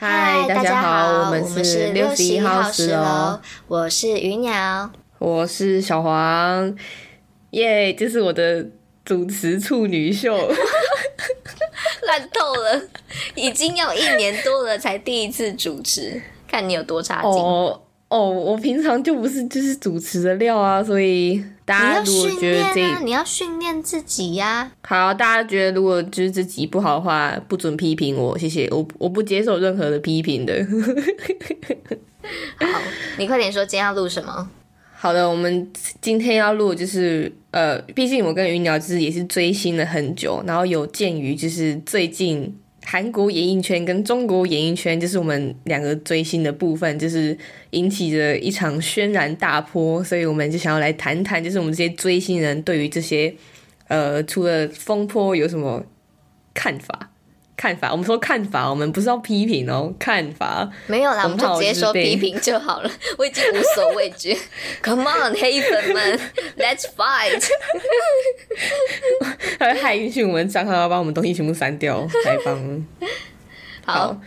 嗨，大家好，我们是六十一号十楼，我是鱼鸟，我是小黄，耶，这是我的主持处女秀，烂透了，已经要一年多了才第一次主持，看你有多差劲。哦，我平常就不是就是主持的料啊，所以大家如果觉得这你要训练自己呀。好，大家觉得如果就是自己不好的话，不准批评我，谢谢，我我不接受任何的批评的。好，你快点说今天要录什么？好的，我们今天要录就是呃，毕竟我跟云鸟就是也是追星了很久，然后有鉴于就是最近。韩国演艺圈跟中国演艺圈，就是我们两个追星的部分，就是引起了一场轩然大波，所以我们就想要来谈谈，就是我们这些追星人对于这些，呃，除了风波有什么看法？看法，我们说看法，我们不是要批评哦，看法没有啦，我们就直接说批评就好了，我已经无所畏惧。Come on，黑粉们，Let's fight！他还允许我们账号要把我们东西全部删掉，太棒了。好，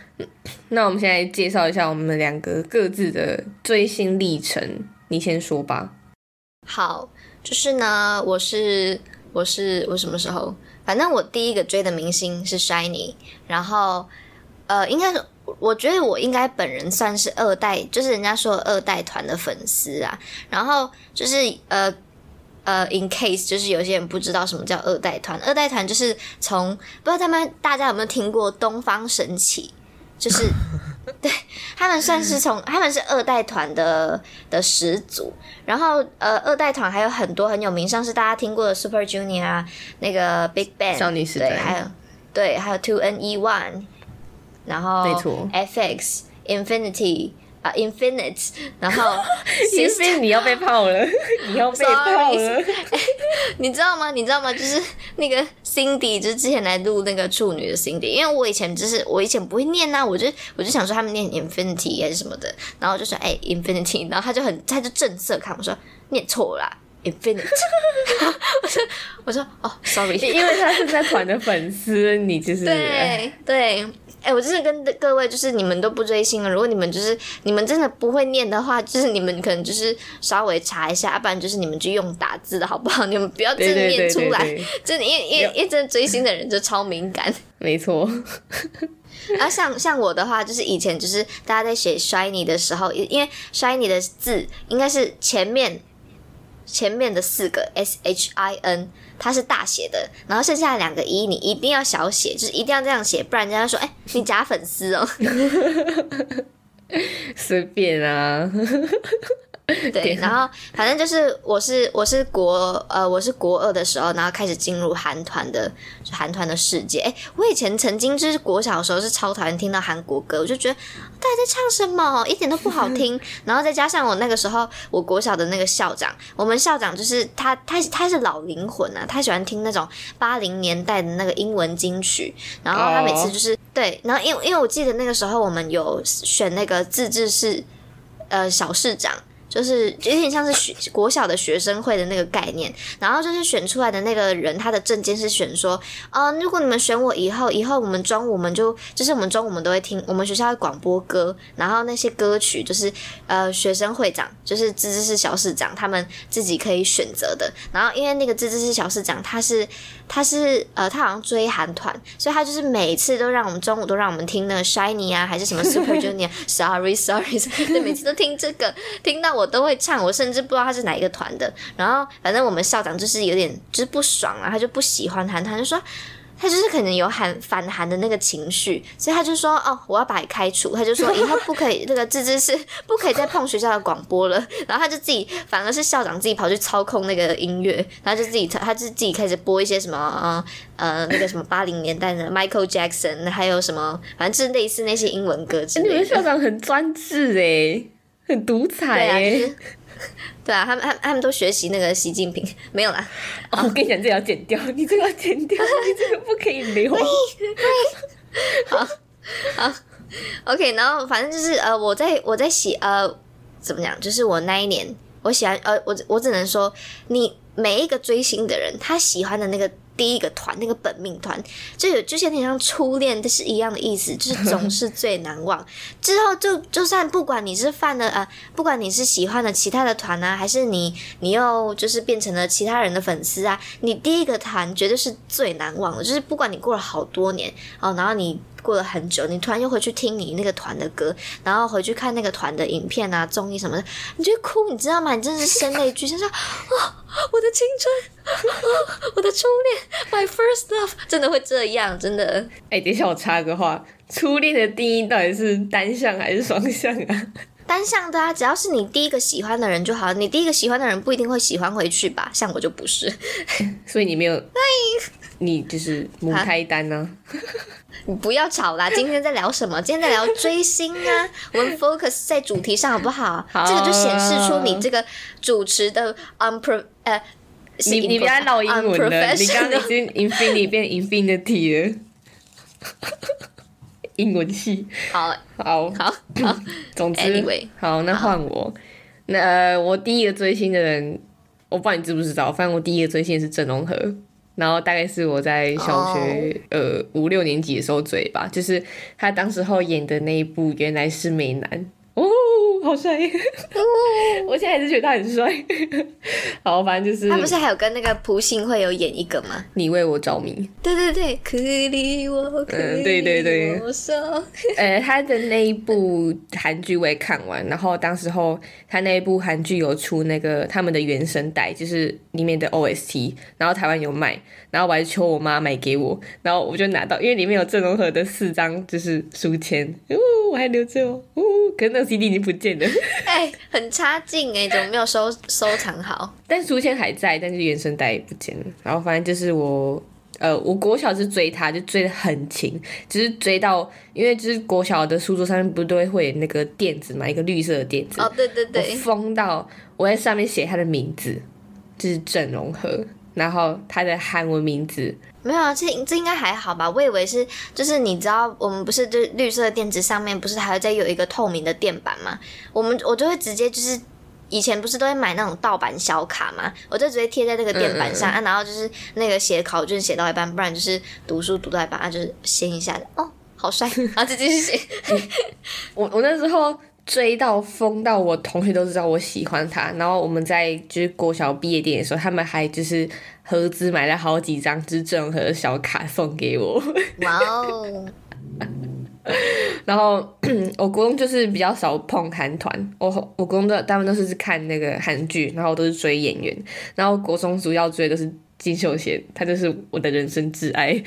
那我们现在介绍一下我们两个各自的追星历程，你先说吧。好，就是呢，我是我是我什么时候？反正我第一个追的明星是 Shiny，然后呃，应该是我觉得我应该本人算是二代，就是人家说二代团的粉丝啊。然后就是呃呃，in case 就是有些人不知道什么叫二代团，二代团就是从不知道他们大家有没有听过东方神起，就是。对他们算是从 他们是二代团的的始祖，然后呃二代团还有很多很有名，像是大家听过的 Super Junior 啊，那个 Big Bang，少女时代，还有对，还有 Two N E One，然后没错，FX Infinity。啊，Infinite，然后 其实你要被泡了，你要被泡了，你知道吗？你知道吗？就是那个 Cindy，就是之前来录那个处女的 Cindy，因为我以前就是我以前不会念呐，我就我就想说他们念 Infinity 还是什么的，然后就说哎 Infinity，然后他就很他就正色看我说念错了 Infinite，我说我说哦 Sorry，因为他是在团的粉丝，你就是对对。哎，我就是跟各位，就是你们都不追星了。如果你们就是你们真的不会念的话，就是你们可能就是稍微查一下，要不然就是你们就用打字的好不好？你们不要真的念出来，真的，因为因为因为真的追星的人就超敏感。没错。然后像像我的话，就是以前就是大家在写 shiny 的时候，因为 shiny 的字应该是前面。前面的四个 S H I N 它是大写的，然后剩下两个一你一定要小写，就是一定要这样写，不然人家说哎你假粉丝哦，随便啊。对，然后反正就是我是我是国呃我是国二的时候，然后开始进入韩团的韩团的世界。哎，我以前曾经就是国小的时候是超讨厌听到韩国歌，我就觉得大家在唱什么，一点都不好 听。然后再加上我那个时候我国小的那个校长，我们校长就是他他他是老灵魂啊，他喜欢听那种八零年代的那个英文金曲。然后他每次就是对，然后因为因为我记得那个时候我们有选那个自治市呃小市长。就是有点像是学国小的学生会的那个概念，然后就是选出来的那个人，他的证件是选说，嗯，如果你们选我以后，以后我们中午我们就就是我们中午我们都会听我们学校的广播歌，然后那些歌曲就是呃学生会长就是自治市小市长他们自己可以选择的，然后因为那个自治市小市长他是他是呃他好像追韩团，所以他就是每次都让我们中午都让我们听那个 Shiny 啊，还是什么 Super Junior，Sorry Sorry，对，每次都听这个，听到。我都会唱，我甚至不知道他是哪一个团的。然后反正我们校长就是有点就是不爽啊，他就不喜欢韩团，就说他就是可能有韩反韩的那个情绪，所以他就说哦，我要把你开除。他就说 以后不可以，那个自治是不可以再碰学校的广播了。然后他就自己，反而是校长自己跑去操控那个音乐，然后就自己他他就自己开始播一些什么呃呃那个什么八零年代的 Michael Jackson，还有什么反正就是类似那些英文歌之类的。你们校长很专制哎。很独裁哎，对啊，他们他他们都学习那个习近平，没有啦。我跟你讲，这要剪掉，你这个要剪掉，你这个不可以留。好，好，OK。然后反正就是呃，我在我在写呃，怎么讲？就是我那一年，我喜欢呃，我我只能说，你每一个追星的人，他喜欢的那个第一个团那个本命团，就有就像你像初恋，这是一样的意思，就是总是最难忘。之后就就算不管你是犯了呃，不管你是喜欢了其他的团啊，还是你你又就是变成了其他人的粉丝啊，你第一个团绝对是最难忘的。就是不管你过了好多年哦，然后你。过了很久，你突然又回去听你那个团的歌，然后回去看那个团的影片啊、综艺什么的，你就哭，你知道吗？你真的是声泪俱下，说啊，我的青春，我的初恋，my first love，真的会这样，真的。哎，等一下我插个话，初恋的定义到底是单向还是双向啊？单向的啊，只要是你第一个喜欢的人就好。你第一个喜欢的人不一定会喜欢回去吧？像我就不是，所以你没有，你就是母胎单呢。你不要吵啦！今天在聊什么？今天在聊追星啊！我们 focus 在主题上好不好？这个就显示出你这个主持的 unpro 呃，你你不要唠英文了，你刚刚已经 infinity 变 infinity 了，英文系。好，好，好，好。总之，好，那换我。那我第一个追星的人，我不知道你知不知道，反正我第一个追星是郑容和。然后大概是我在小学呃五六年级的时候追吧，就是他当时候演的那一部原来是美男哦。好帅！我现在还是觉得他很帅。好，反正就是他不是还有跟那个朴信惠有演一个吗？你为我着迷。对对对，可你我，嗯，对对对。呃，他的那一部韩剧我也看完，然后当时候他那一部韩剧有出那个他们的原声带，就是里面的 OST，然后台湾有卖，然后我还求我妈买给我，然后我就拿到，因为里面有郑容和的四张就是书签，哦，我还留着哦，哦，可是那个 CD 已经不见。哎，很差劲哎，怎么没有收收藏好？但书签还在，但是原声带也不见了。然后反正就是我，呃，我国小是追他，就追的很勤，就是追到，因为就是国小的书桌上面不都会那个垫子嘛，一个绿色的垫子。哦，对对对。疯到我在上面写他的名字，就是郑容和，然后他的韩文名字。没有啊，这这应该还好吧？我以为是，就是你知道，我们不是就绿色的垫子上面不是还要再有一个透明的垫板吗？我们我就会直接就是以前不是都会买那种盗版小卡嘛，我就直接贴在那个垫板上啊，然后就是那个写考卷写到一半，不然就是读书读到一半啊，就是掀一下哦，好帅，然后就继续写。我我那时候。追到疯到我同学都知道我喜欢他，然后我们在就是国小毕业典礼的时候，他们还就是合资买了好几张就是郑和的小卡送给我。哇哦！然后 我国中就是比较少碰韩团，我我国中的大部分都是看那个韩剧，然后都是追演员，然后国中主要追的是金秀贤，他就是我的人生挚爱。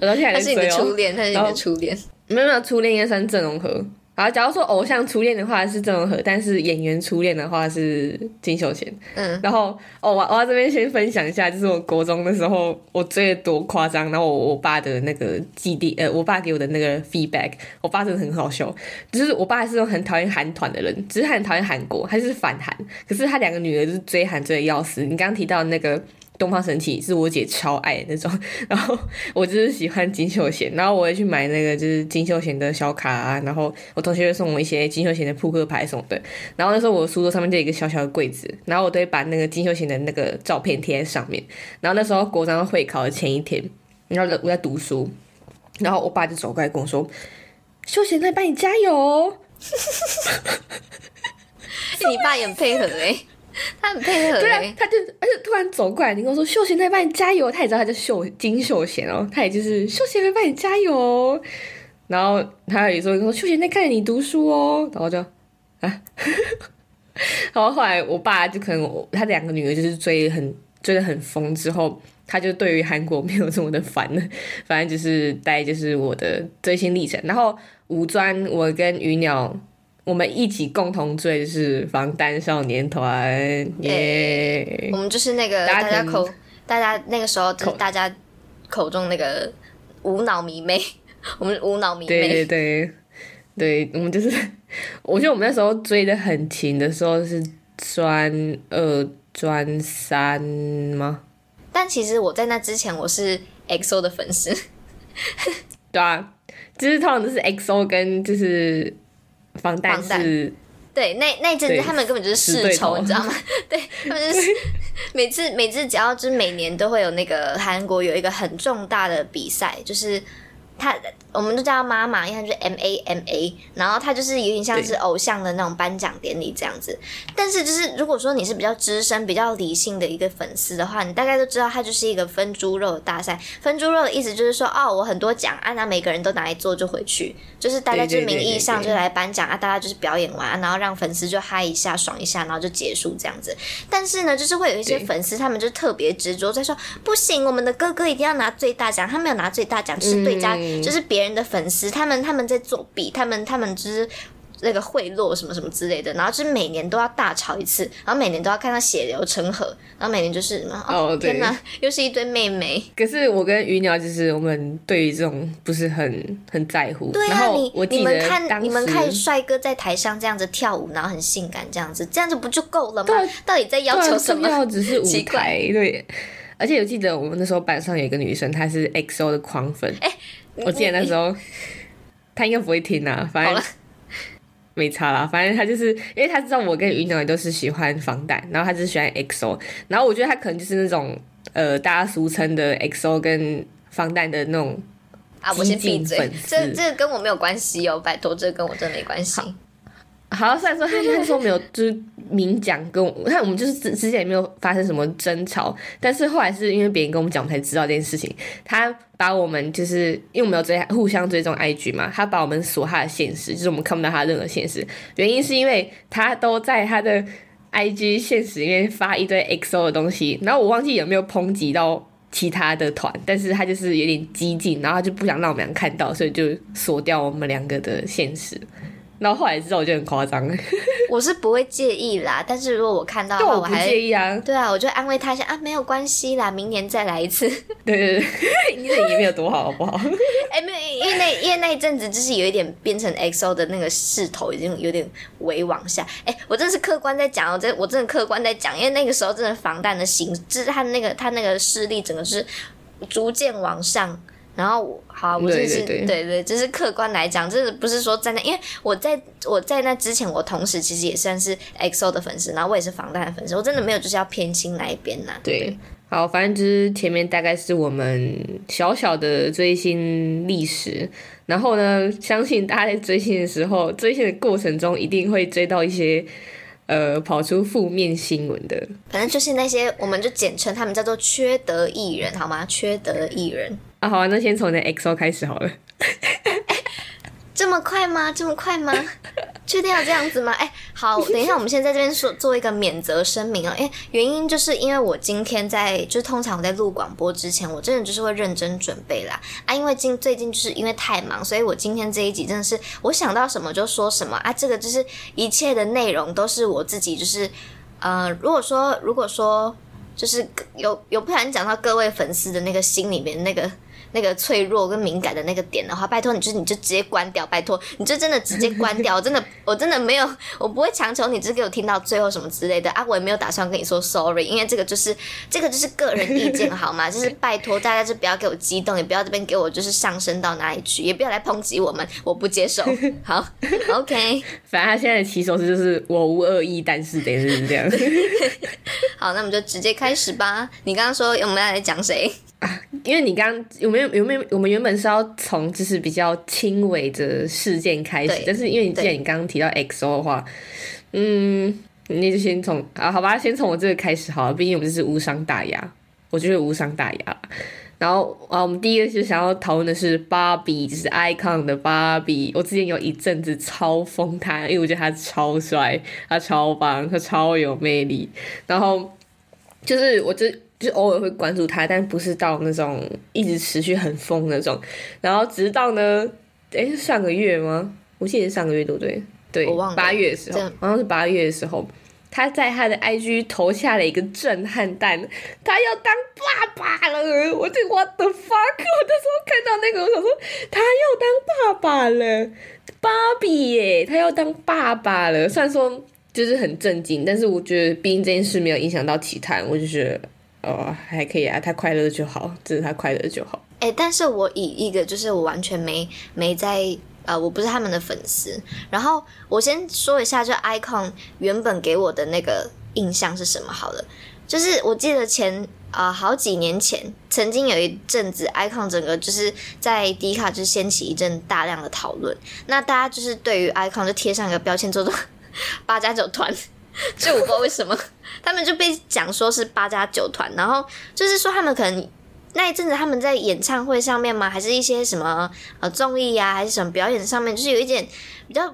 我到现在还在追哦。他是你的初恋，他是你的初恋。没有没有，初恋应该算郑容和。好，假如说偶像初恋的话是郑容和，但是演员初恋的话是金秀贤。嗯，然后哦，我我要这边先分享一下，就是我国中的时候我追的多夸张，然后我我爸的那个基地，呃，我爸给我的那个 feedback，我爸真的很好笑，就是我爸是种很讨厌韩团的人，只是他很讨厌韩国，他就是反韩，可是他两个女儿就是追韩追的要死。你刚刚提到那个。东方神起是我姐超爱的那种，然后我就是喜欢金秀贤，然后我会去买那个就是金秀贤的小卡啊，然后我同学会送我一些金秀贤的扑克牌什么的，然后那时候我书桌上面就有一个小小的柜子，然后我都会把那个金秀贤的那个照片贴在上面，然后那时候国章会考的前一天，然后我在读书，然后我爸就走过来跟我说：“秀贤在帮你加油。” 你爸也很配合哎。他很配合，对啊，他就而且突然走过来，你跟我说秀贤在帮你加油，他也知道他叫秀金秀贤哦，他也就是秀贤在帮你加油，然后他有时候说秀贤在看着你读书哦，然后就啊，然后后来我爸就可能他两个女儿就是追很追的很疯之后，他就对于韩国没有这么的烦了，反正就是大概就是我的追星历程，然后五专我跟鱼鸟。我们一起共同追是防弹少年团耶！我们就是那个大家口，大家那个时候就是大家口中那个无脑迷妹，我们无脑迷妹。对对对，对我们就是，我觉得我们那时候追的很勤的时候是专二专三吗？但其实我在那之前我是 XO 的粉丝。对啊，就是通常都是 XO 跟就是。防弹是，对，那那阵子他们根本就是世仇，你知道吗？对他们就是 每次每次只要就是每年都会有那个韩国有一个很重大的比赛，就是他我们都叫他妈妈，因为他就是 M A M A，然后他就是有点像是偶像的那种颁奖典礼这样子。但是就是如果说你是比较资深、比较理性的一个粉丝的话，你大概都知道他就是一个分猪肉的大赛。分猪肉的意思就是说，哦，我很多奖，啊，那每个人都拿来做就回去，就是大家就是名义上就来颁奖啊，大家就是表演完，然后让粉丝就嗨一下、爽一下，然后就结束这样子。但是呢，就是会有一些粉丝，他们就特别执着在说，不行，我们的哥哥一定要拿最大奖，他没有拿最大奖，就是对家，就是别人的粉丝，他们他们在作弊，他们他们就是那个贿赂什么什么之类的，然后就是每年都要大吵一次，然后每年都要看到血流成河，然后每年就是哦天哪，又是一堆妹妹。可是我跟鱼鸟就是我们对于这种不是很很在乎。对啊，你你们看你们看帅哥在台上这样子跳舞，然后很性感这样子，这样子不就够了吗？到底在要求什么？只是舞台 对。而且我记得我们那时候班上有一个女生，她是 XO 的狂粉。哎，我记得那时候。他应该不会听啊，反正没差啦。反正他就是因为他知道我跟云鸟都是喜欢防弹，然后他只是喜欢 XO，然后我觉得他可能就是那种呃大家俗称的 XO 跟防弹的那种啊，我先闭嘴，这这跟我没有关系哦，拜托，这跟我真没关系。好，虽然说他那时候没有就是明讲跟我，看我们就是之之前也没有发生什么争吵，但是后来是因为别人跟我们讲，我们才知道这件事情。他把我们就是因为我们有追互相追踪 IG 嘛，他把我们锁他的现实，就是我们看不到他任何现实。原因是因为他都在他的 IG 现实里面发一堆 XO 的东西，然后我忘记有没有抨击到其他的团，但是他就是有点激进，然后他就不想让我们俩看到，所以就锁掉我们两个的现实。然后后来知道我就很夸张，我是不会介意啦。但是如果我看到，我还介意啊。对啊，我就安慰他一下啊，没有关系啦，明年再来一次。对 对对，你这 也没有多好，好不好？哎，没有，因为那因为那一阵子就是有一点变成 XO 的那个势头已经有点微往下。哎，我真的是客观在讲，我真我真的客观在讲，因为那个时候真的防弹的形，就是他那个他那个势力整个是逐渐往上。然后好，我就是对对，就是客观来讲，就是不是说站在，因为我在我在那之前，我同时其实也算是 XO 的粉丝，然后我也是防弹的粉丝，我真的没有就是要偏心哪一边呐。对，好，反正就是前面大概是我们小小的追星历史，然后呢，相信大家在追星的时候，追星的过程中一定会追到一些呃跑出负面新闻的，反正就是那些，我们就简称他们叫做缺德艺人，好吗？缺德艺人。啊，好啊，那先从那 XO 开始好了。这么快吗？这么快吗？确定要这样子吗？哎，好，等一下，我们先在这边说做一个免责声明啊。因为原因就是因为我今天在，就是通常我在录广播之前，我真的就是会认真准备啦。啊，因为今最近就是因为太忙，所以我今天这一集真的是我想到什么就说什么啊。这个就是一切的内容都是我自己，就是呃，如果说如果说就是有有不小心讲到各位粉丝的那个心里面那个。那个脆弱跟敏感的那个点的话，拜托你就是你就直接关掉，拜托你就真的直接关掉，我真的我真的没有，我不会强求你只给我听到最后什么之类的啊，我也没有打算跟你说 sorry，因为这个就是这个就是个人意见好吗？就是 拜托大家就不要给我激动，也不要这边给我就是上升到哪里去，也不要来抨击我们，我不接受。好，OK。反正他现在的起手式就是我无恶意，但是等于是这样。好，那我们就直接开始吧。你刚刚说我们要来讲谁？啊，因为你刚有没有有没有我们原本是要从就是比较轻微的事件开始，但是因为你既然你刚刚提到 XO 的话，嗯，那就先从啊，好吧，先从我这个开始好了，毕竟我们这是无伤大雅，我觉得无伤大雅。然后啊，我们第一个就想要讨论的是芭比，就是 icon 的芭比。我之前有一阵子超疯他，因为我觉得他超帅，他超棒，他超有魅力。然后就是我这。就偶尔会关注他，但不是到那种一直持续很疯那种。然后直到呢，哎，是上个月吗？我记得是上个月对不对？对，八月的时候，好像是八月的时候，他在他的 IG 投下了一个震撼弹，他要当爸爸了！我这 What the fuck！我那时候看到那个，我想说他要当爸爸了，芭比耶，他要当爸爸了。虽然说就是很震惊，但是我觉得毕竟这件事没有影响到其他人，我就觉得。哦，还可以啊，他快乐就好，只是他快乐就好。哎，但是我以一个就是我完全没没在呃，我不是他们的粉丝。然后我先说一下，就 icon 原本给我的那个印象是什么好了。就是我记得前啊、好几年前，曾经有一阵子，icon 整个就是在 D 卡就掀起一阵大量的讨论。那大家就是对于 icon 就贴上一个标签，叫做 八加九团。就我不知道为什么，他们就被讲说是八加九团，然后就是说他们可能那一阵子他们在演唱会上面吗？还是一些什么呃综艺呀，还是什么表演上面，就是有一点比较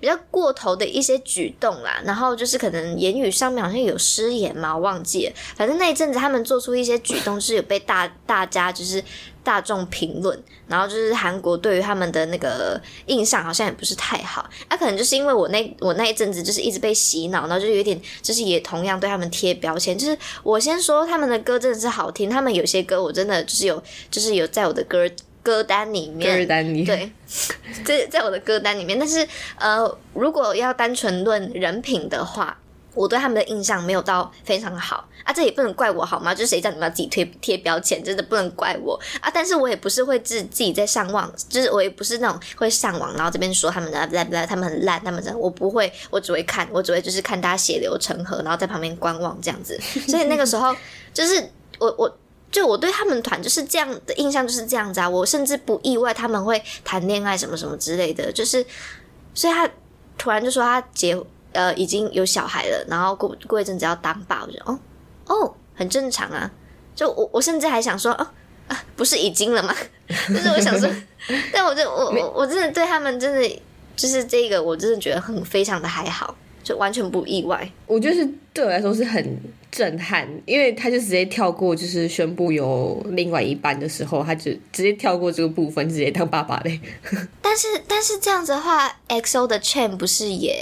比较过头的一些举动啦。然后就是可能言语上面好像有失言嘛，我忘记了。反正那一阵子他们做出一些举动，是有被大大家就是大众评论，然后就是韩国对于他们的那个印象好像也不是太好。那、可能就是因为我那我那一阵子就是一直被洗脑，然后就有点就是也同样对他们贴标签。就是我先说他们的歌真的是好听，他们有些歌我真的就是有就是有在我的歌歌单里面，歌单里对，在在我的歌单里面。但是呃，如果要单纯论人品的话，我对他们的印象没有到非常好啊，这也不能怪我好吗？就是谁叫你们要自己贴贴标签，真的不能怪我啊。但是我也不是会自自己在上网，就是我也不是那种会上网，然后这边说他们的烂烂，他们很烂，他们这样，我不会，我只会看，我只会就是看大家血流成河，然后在旁边观望这样子。所以那个时候就是我我。就我对他们团就是这样的印象就是这样子啊，我甚至不意外他们会谈恋爱什么什么之类的，就是，所以他突然就说他结呃已经有小孩了，然后过过一阵子要当爸，我就哦哦很正常啊，就我我甚至还想说哦啊不是已经了吗？就是我想说，但我就我我我真的对他们真的就是这个我真的觉得很非常的还好，就完全不意外。我就是对我来说是很震撼，因为他就直接跳过，就是宣布有另外一半的时候，他就直接跳过这个部分，直接当爸爸嘞。但是但是这样子的话，XO 的 Chain 不是也，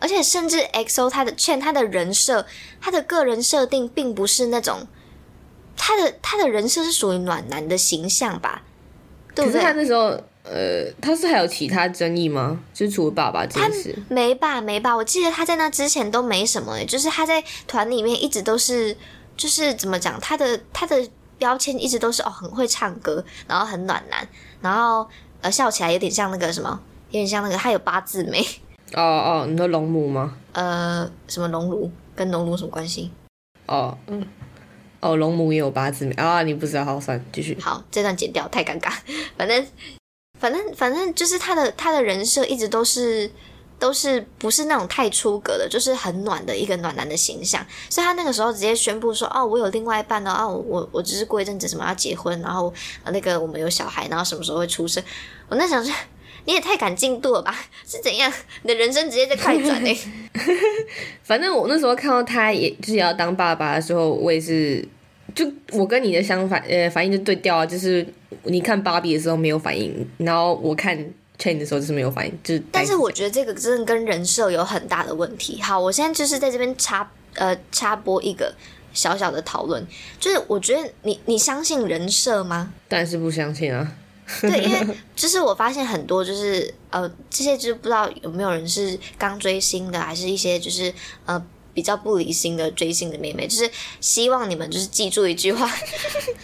而且甚至 XO 他的 Chain 他的人设，他的个人设定并不是那种，他的他的人设是属于暖男的形象吧，对不可是他？那时候，呃，他是还有其他争议吗？就是除了爸爸这件事，没吧没吧，我记得他在那之前都没什么诶，就是他在团里面一直都是，就是怎么讲，他的他的标签一直都是哦很会唱歌，然后很暖男，然后呃笑起来有点像那个什么，有点像那个他有八字眉。哦哦，你说龙母吗？呃，什么熔炉跟熔炉什么关系？哦，嗯，哦，龙母也有八字眉啊，你不知道，好，算继续。好，这段剪掉，太尴尬。反正，反正，反正就是他的他的人设一直都是都是不是那种太出格的，就是很暖的一个暖男的形象。所以他那个时候直接宣布说：“哦，我有另外一半了，哦，我我我只是过一阵子什么要结婚，然后呃那个我们有小孩，然后什么时候会出生。”我那想说。你也太赶进度了吧？是怎样？你的人生直接在快转呢、反正我那时候看到他也就是要当爸爸的时候，我也是，就我跟你的相反，呃，反应就对调啊。就是你看芭比的时候没有反应，然后我看 Chain 的时候就是没有反应，就是。但是我觉得这个真的跟人设有很大的问题。好，我现在就是在这边插呃插播一个小小的讨论，就是我觉得你你相信人设吗？但是不相信啊。对，因为就是我发现很多就是呃这些就是不知道有没有人是刚追星的，还是一些就是呃。比较不理性的追星的妹妹，就是希望你们就是记住一句话，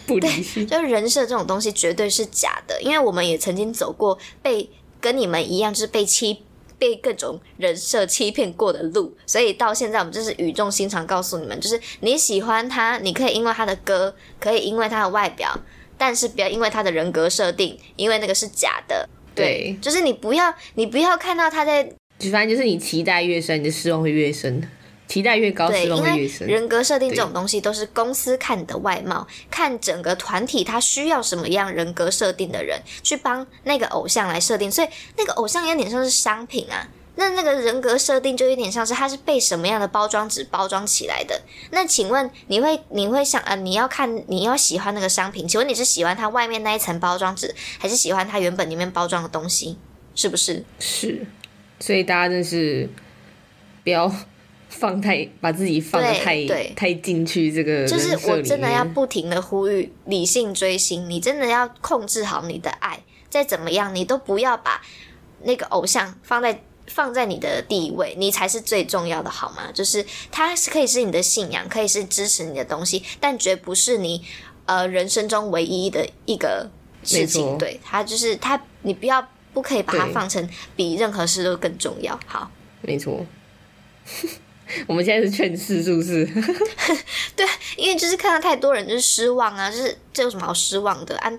不理性。就是人设这种东西绝对是假的，因为我们也曾经走过被跟你们一样，就是被欺。被各种人设欺骗过的路，所以到现在我们就是语重心长告诉你们，就是你喜欢他，你可以因为他的歌，可以因为他的外表，但是不要因为他的人格设定，因为那个是假的。对，就是你不要，你不要看到他在就反正就是你期待越深，你的失望会越深；期待越高，对，失望因为会越深。人格设定这种东西都是公司看你的外貌，看整个团体他需要什么样人格设定的人，去帮那个偶像来设定，所以那个偶像有点像是商品啊。那那个人格设定就有点像是它是被什么样的包装纸包装起来的。那请问你会你会想呃你要看你要喜欢那个商品，请问你是喜欢它外面那一层包装纸，还是喜欢它原本里面包装的东西？是不是？是，所以大家真是不要放太把自己放的太对太进去这个就是我真的要不停的呼吁理性追星，你真的要控制好你的爱，再怎么样你都不要把那个偶像放在放在你的第一位，你才是最重要的，好吗？就是它是可以是你的信仰，可以是支持你的东西，但绝不是你呃人生中唯一的一个事情。对它就是它，你不要不可以把它放成比任何事都更重要。好，没错。我们现在是劝世，是不是？对，因为就是看到太多人就是失望啊，就是这有什么好失望的啊？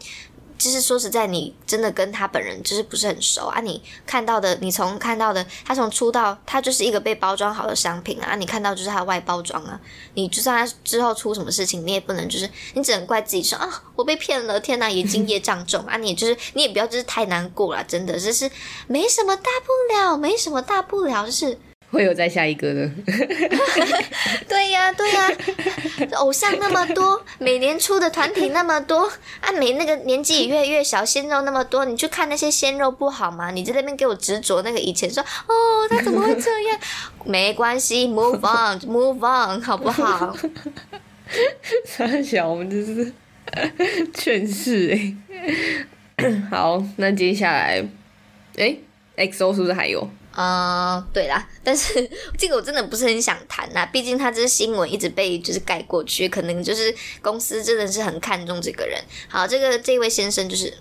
就是说实在，你真的跟他本人就是不是很熟啊？你看到的，你从看到的，他从出道，他就是一个被包装好的商品啊！你看到就是他的外包装啊！你就算他之后出什么事情，你也不能就是，你只能怪自己说啊，我被骗了，天哪，眼睛业障重啊！你就是你也不要就是太难过了，真的，就是没什么大不了，没什么大不了，就是。会有再下一个的，对呀对呀，偶像那么多，每年出的团体那么多，啊，每那个年纪也越来越小，鲜肉那么多，你去看那些鲜肉不好吗？你在那边给我执着那个以前说，哦，他怎么会这样？没关系，move on，move on，好不好？三小，我们就是劝世哎，好，那接下来，哎，XO 是不是还有？啊，对啦，但是 这个我真的不是很想谈啦，毕竟他这是新闻一直被就是盖过去，可能就是公司真的是很看重这个人。好，这个这位先生就是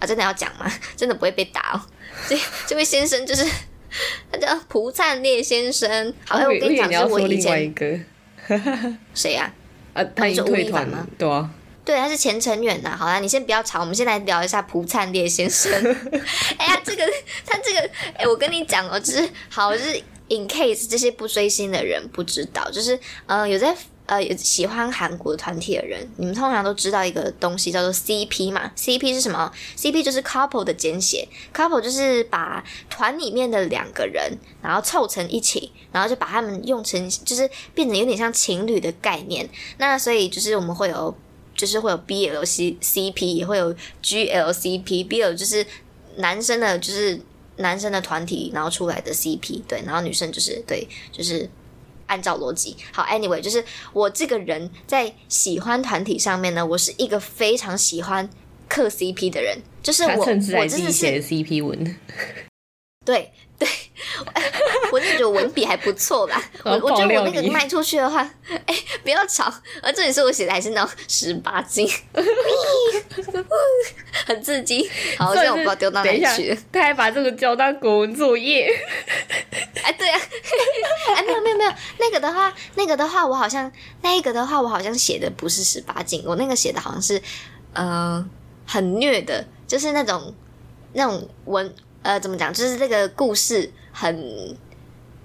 啊，真的要讲吗？真的不会被打哦。这这位先生就是他叫蒲灿烈先生。好，我跟你讲，是我以前谁呀？啊，他已经退团吗？对啊。对，他是前成员呐。好啦，你先不要吵，我们先来聊一下蒲灿烈先生。哎呀，这个他这个，哎，我跟你讲哦，就是好，就是 in case 这些不追星的人不知道，就是呃，有在呃有喜欢韩国团体的人，你们通常都知道一个东西叫做 CP 嘛？CP 是什么？CP 就是 couple 的简写，couple 就是把团里面的两个人，然后凑成一起，然后就把他们用成，就是变成有点像情侣的概念。那所以就是我们会有。就是会有 B L C C P，也会有 G L C P。B L 就是男生的，就是男生的团体，然后出来的 C P，对，然后女生就是对，就是按照逻辑。好，Anyway，就是我这个人在喜欢团体上面呢，我是一个非常喜欢磕 C P 的人，就是我，我真的是 C P 文。对对，我那觉得文笔还不错吧。我我觉得我那个卖出去的话，哎，不要吵。而这里是我写的，还是那种十八禁，很刺激。好，现在我不知道丢到哪里去。他还把这个交当国文作业。哎，对啊，哎，没有没有没有，那个的话，那个的话，我好像那个的话，我好像写的不是十八禁，我那个写的好像是呃很虐的，就是那种那种文。呃，怎么讲？就是这个故事很、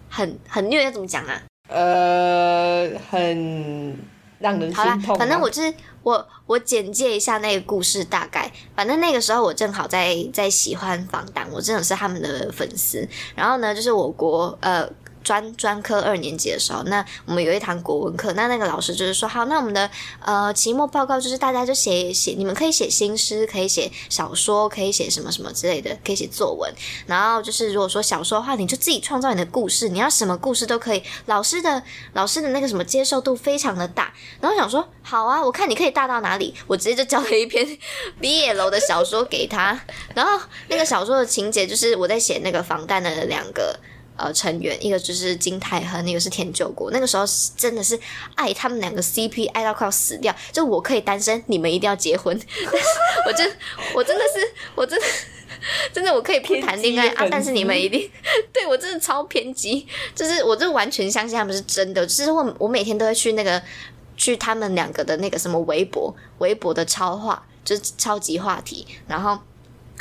很、很虐，要怎么讲啊？呃，很让人心痛。反正我就是我，我简介一下那个故事大概。反正那个时候我正好在在喜欢防弹，我真的是他们的粉丝。然后呢，就是我国呃。专专科二年级的时候，那我们有一堂国文课，那那个老师就是说，好，那我们的呃期末报告就是大家就写写，你们可以写新诗，可以写小说，可以写什么什么之类的，可以写作文。然后就是如果说小说的话，你就自己创造你的故事，你要什么故事都可以。老师的老师的那个什么接受度非常的大。然后想说，好啊，我看你可以大到哪里，我直接就交了一篇 毕业楼的小说给他。然后那个小说的情节就是我在写那个防弹的两个。呃，成员一个就是金泰亨，一个是田久国。那个时候真的是爱他们两个 CP 爱到快要死掉。就我可以单身，你们一定要结婚。我真，我真的是，我真的，真的我可以不谈恋爱啊！但是你们一定 对我真的超偏激，就是我就完全相信他们是真的。就是我我每天都会去那个去他们两个的那个什么微博，微博的超话，就是超级话题，然后。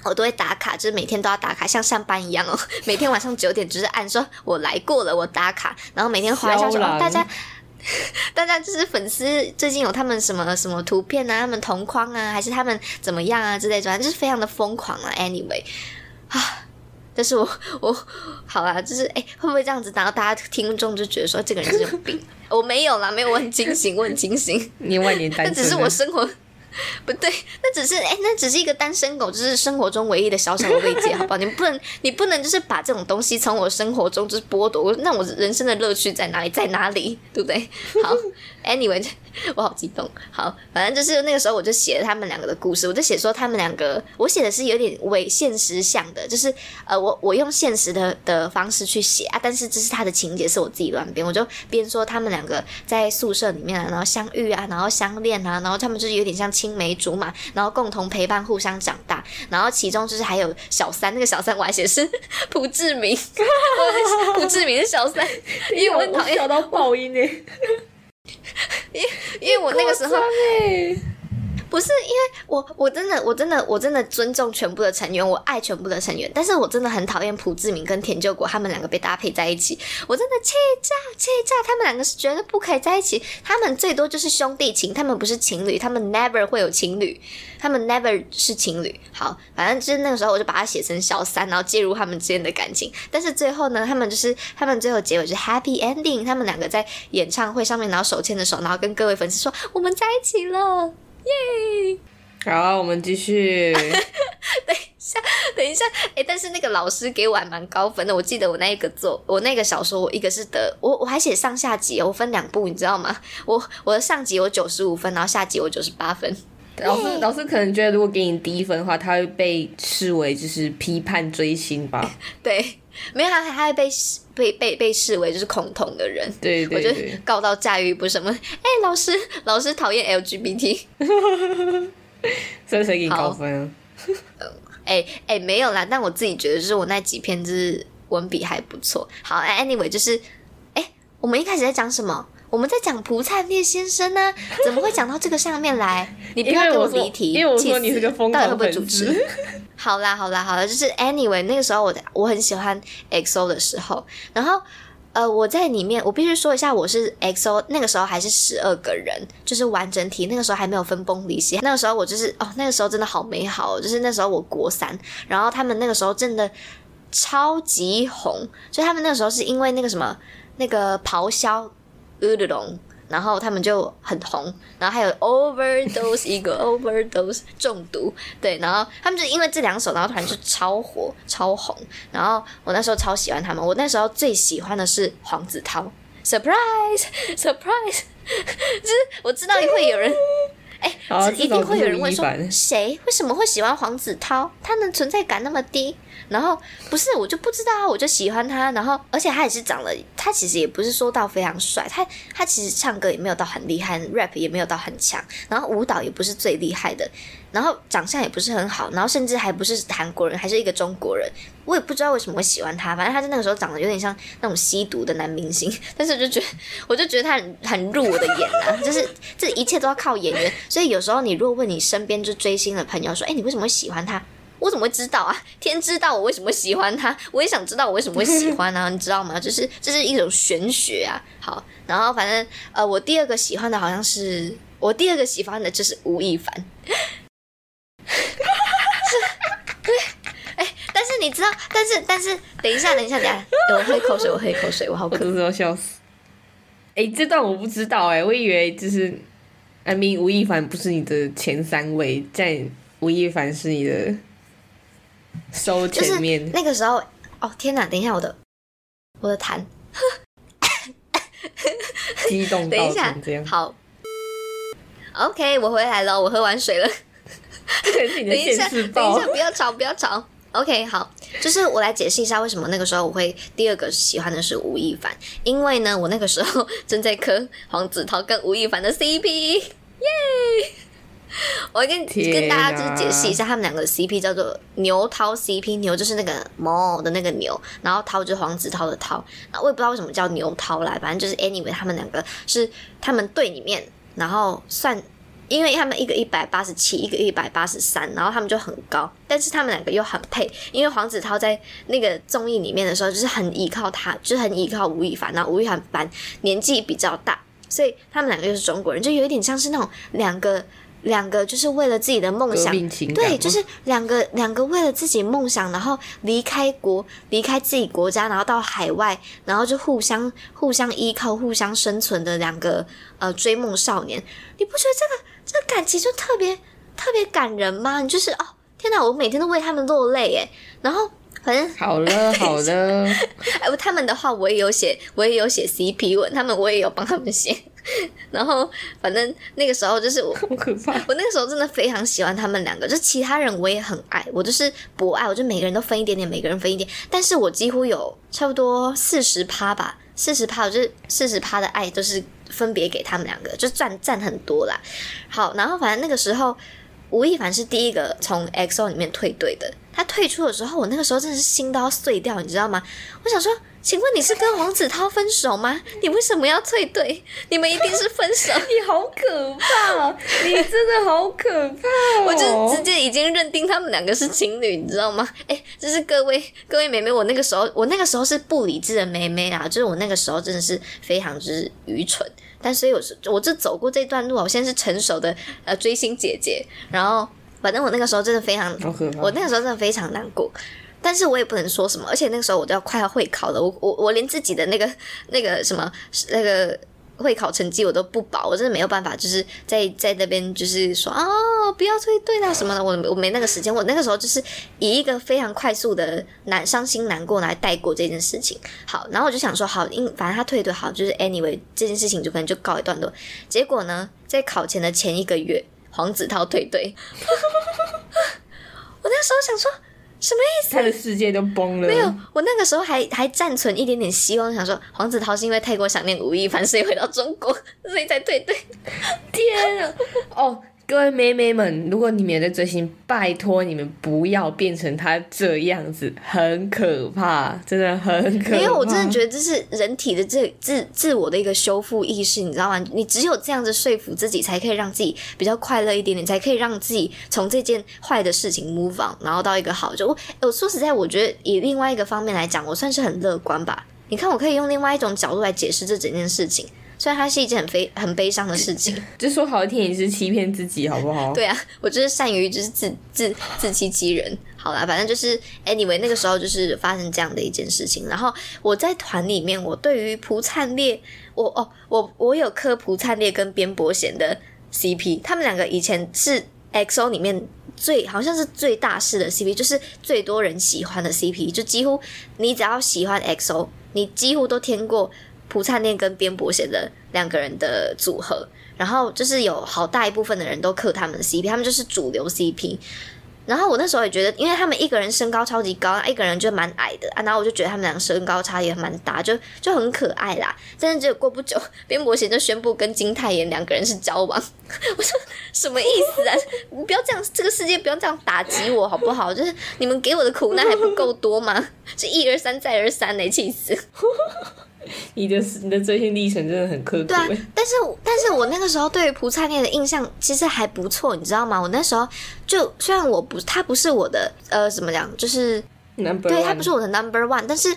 我都会打卡，就是每天都要打卡，像上班一样哦。每天晚上九点就是按说我来过了，我打卡，然后每天发消息，大家 大家就是粉丝最近有他们什么什么图片啊，他们同框啊，还是他们怎么样啊之类的，就是非常的疯狂啊。Anyway，啊，但是我我好啦，就是哎，会不会这样子，然后大家听众就觉得说这个人是有病？我没有啦，没有，我很清醒，我很清醒。你万年单身，那只是我生活。不对，那只是哎，那只是一个单身狗，就是生活中唯一的小小的慰藉，好不好？你不能，你不能就是把这种东西从我生活中就是剥夺，那我人生的乐趣在哪里？在哪里？对不对？好，Anyway。我好激动，好，反正就是那个时候我就写了他们两个的故事，我就写说他们两个，我写的是有点伪现实像的，就是呃，我我用现实的的方式去写啊，但是这是他的情节是我自己乱编，我就编说他们两个在宿舍里面啊，然后相遇啊，然后相恋啊，然后他们就是有点像情。青梅竹马，然后共同陪伴，互相长大。然后其中就是还有小三，那个小三我还写是 朴志明，朴志明是小三，因为我很讨厌笑到爆音呢。因因为我那个时候。不是因为我我真的我真的我真的尊重全部的成员，我爱全部的成员，但是我真的很讨厌朴志明跟田救国他们两个被搭配在一起，我真的气炸气炸！他们两个是绝对不可以在一起，他们最多就是兄弟情，他们不是情侣，他们 never 会有情侣，他们 never 是情侣。好，反正就是那个时候我就把它写成小三，然后介入他们之间的感情，但是最后呢，他们就是他们最后结尾是 happy ending，他们两个在演唱会上面然后手牵着手，然后跟各位粉丝说我们在一起了。耶！好，我们继续。等一下，等一下，哎，但是那个老师给我还蛮高分的。我记得我那一个作，我那个小说，我一个是得，我我还写上下集，我分两部，你知道吗？我我的上集我九十五分，然后下集我九十八分。老师老师可能觉得，如果给你低分的话，他会被视为就是批判追星吧？对，没有他，还会被被被被视为就是恐同的人。对对对，告到驾驭不什么？哎，老师老师讨厌 LGBT，这谁给你高分啊？哎哎，没有啦，但我自己觉得就是我那几篇就是文笔还不错。好，anyway，就是哎，我们一开始在讲什么？我们在讲蒲灿烈先生呢，怎么会讲到这个上面来？你不要给我离题，因为我说你是个疯狂主持。好啦好啦好啦，就是 anyway，那个时候我我很喜欢 XO 的时候，然后呃我在里面，我必须说一下，我是 XO 那个时候还是十二个人，就是完整体，那个时候还没有分崩离析。那个时候我就是哦，那个时候真的好美好，就是那时候我国三，然后他们那个时候真的超级红，所以他们那个时候是因为那个什么那个咆哮。乌龙，然后他们就很红，然后还有 overdose 一个 overdose 中毒，对，然后他们就因为这两首，然后突然就超火超红，然后我那时候超喜欢他们，我那时候最喜欢的是黄子韬，surprise surprise，就是我知道会有人，哎，一定会有人问说，谁为什么会喜欢黄子韬？他的存在感那么低。然后不是我就不知道，我就喜欢他。然后而且他也是长得，他其实也不是说到非常帅，他他其实唱歌也没有到很厉害，rap 也没有到很强，然后舞蹈也不是最厉害的，然后长相也不是很好，然后甚至还不是韩国人，还是一个中国人。我也不知道为什么会喜欢他，反正他在那个时候长得有点像那种吸毒的男明星，但是我就觉得，我就觉得他很很入我的眼啊，就是这一切都要靠演员。所以有时候你如果问你身边就追星的朋友说，哎，你为什么会喜欢他？我怎么会知道啊？天知道我为什么喜欢他，我也想知道我为什么会喜欢啊？你知道吗？就是这是一种玄学啊。好，然后反正呃，我第二个喜欢的好像是我第二个喜欢的就是吴亦凡。对，哎，但是你知道，但是但是，等一下，等一下，等一下，我喝一口水，我喝一口水，我好渴，我要笑死。哎，这段我不知道哎，我以为就是，I mean，吴亦凡不是你的前三位，在吴亦凡是你的。收前面那个时候，哦天哪！等一下，我的我的痰，激动等一下，好，OK，我回来了，我喝完水了。等一下，等一下，不要吵，不要吵。OK，好，就是我来解释一下为什么那个时候我会第二个喜欢的是吴亦凡，因为呢，我那个时候正在磕黄子韬跟吴亦凡的 CP，耶。我跟跟大家就是解释一下，他们两个 CP 叫做牛涛 CP，牛就是那个毛的那个牛，然后涛就是黄子韬的涛。那我也不知道为什么叫牛涛啦，反正就是 anyway，他们两个是他们队里面，然后算，因为他们一个一百八十七，一个一百八十三，然后他们就很高，但是他们两个又很配，因为黄子韬在那个综艺里面的时候就是很依靠他，就是很依靠吴亦凡，然后吴亦凡年纪比较大，所以他们两个又是中国人，就有一点像是那种两个。两个就是为了自己的梦想，对，就是两个两个为了自己梦想，然后离开国，离开自己国家，然后到海外，然后就互相互相依靠、互相生存的两个呃追梦少年。你不觉得这个这个感情就特别特别感人吗？你就是哦，天哪，我每天都为他们落泪诶。然后反正好了 好了，哎，他们的话我也有写，我也有写 CP 文，他们我也有帮他们写。然后，反正那个时候就是我，我那个时候真的非常喜欢他们两个。就其他人我也很爱，我就是博爱，我就每个人都分一点点，每个人分一点。但是我几乎有差不多四十趴吧，四十趴，我就是四十趴的爱都是分别给他们两个，就占占很多啦。好，然后反正那个时候吴亦凡是第一个从 XO 里面退队的。他退出的时候，我那个时候真的是心都要碎掉，你知道吗？我想说，请问你是跟黄子韬分手吗？你为什么要退队？你们一定是分手？你好可怕！你真的好可怕！我就直接已经认定他们两个是情侣，你知道吗？哎，就是各位各位妹妹，我那个时候我那个时候是不理智的妹妹啊，就是我那个时候真的是非常之愚蠢。但所以我是我这走过这段路，我现在是成熟的呃追星姐姐，然后。反正我那个时候真的非常，我那个时候真的非常难过，但是我也不能说什么，而且那个时候我都要快要会考了，我我我连自己的那个那个什么那个会考成绩我都不保，我真的没有办法，就是在在那边就是说啊不要退队啦什么的，我我没那个时间，我那个时候就是以一个非常快速的难伤心难过来带过这件事情。好，然后我就想说好，因反正他退队好，就是 anyway 这件事情就可能就告一段落。结果呢，在考前的前一个月。黄子韬退队，我那时候想说什么意思？他的世界都崩了。没有，我那个时候还还暂存一点点希望，想说黄子韬是因为太过想念吴亦凡，所以回到中国，所以才退队。天啊！哦。各位妹妹们，如果你们也在追星，拜托你们不要变成他这样子，很可怕，真的很可怕。没有，我真的觉得这是人体的这自自我的一个修复意识，你知道吗？你只有这样子说服自己，才可以让自己比较快乐一点点，才可以让自己从这件坏的事情 move on，然后到一个好。就我说实在，我觉得以另外一个方面来讲，我算是很乐观吧。你看，我可以用另外一种角度来解释这整件事情。虽然它是一件很悲很悲伤的事情，就说好听也是欺骗自己，好不好？对啊，我就是善于就是自自自欺欺人。好啦，反正就是 anyway，那个时候就是发生这样的一件事情。然后我在团里面，我对于蒲灿烈，我哦，我我有磕蒲灿烈跟边伯贤的 CP，他们两个以前是 XO 里面最好像是最大势的 CP，就是最多人喜欢的 CP，就几乎你只要喜欢 XO，你几乎都听过。蒲灿烈跟边伯贤的两个人的组合，然后就是有好大一部分的人都磕他们的 CP，他们就是主流 CP。然后我那时候也觉得，因为他们一个人身高超级高，一个人就蛮矮的啊，然后我就觉得他们两个身高差也蛮大，就就很可爱啦。但是就过不久，边伯贤就宣布跟金泰妍两个人是交往。我说什么意思啊？你不要这样，这个世界不要这样打击我好不好？就是你们给我的苦难还不够多吗？是一而三再而三呢，气死！你的你的追星历程真的很刻苦。对啊，但是但是我那个时候对于蒲灿烈的印象其实还不错，你知道吗？我那时候就虽然我不他不是我的呃怎么讲，就是对他不是我的 number one，但是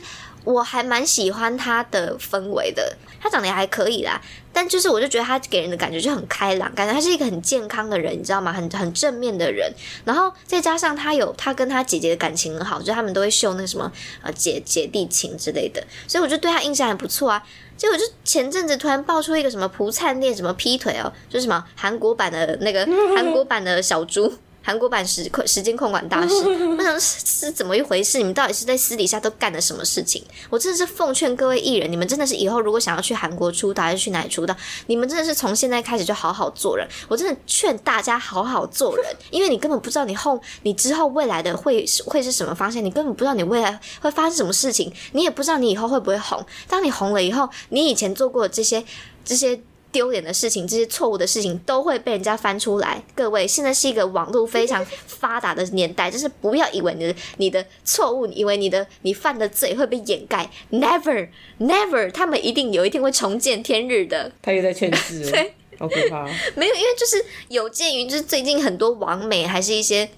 我还蛮喜欢他的氛围的。他长得也还可以啦，但就是我就觉得他给人的感觉就很开朗，感觉他是一个很健康的人，你知道吗？很很正面的人。然后再加上他有他跟他姐姐的感情很好，就他们都会秀那什么呃姐姐弟情之类的，所以我就对他印象还不错啊。结果就前阵子突然爆出一个什么蒲灿烈什么劈腿哦，就是什么韩国版的那个 韩国版的小猪。韩国版时控时间控管大师，我想是怎么一回事？你们到底是在私底下都干了什么事情？我真的是奉劝各位艺人，你们真的是以后如果想要去韩国出道还是去哪里出道，你们真的是从现在开始就好好做人。我真的劝大家好好做人，因为你根本不知道你后你之后未来的会会是什么方向，你根本不知道你未来会发生什么事情，你也不知道你以后会不会红。当你红了以后，你以前做过的这些这些。丢脸的事情，这些错误的事情都会被人家翻出来。各位，现在是一个网络非常发达的年代，就是不要以为你的你的错误，以为你的你犯的罪会被掩盖。Never，Never，他们一定有一天会重见天日的。他又在劝世，对，好可怕。没有，因为就是有鉴于就是最近很多网美还是一些。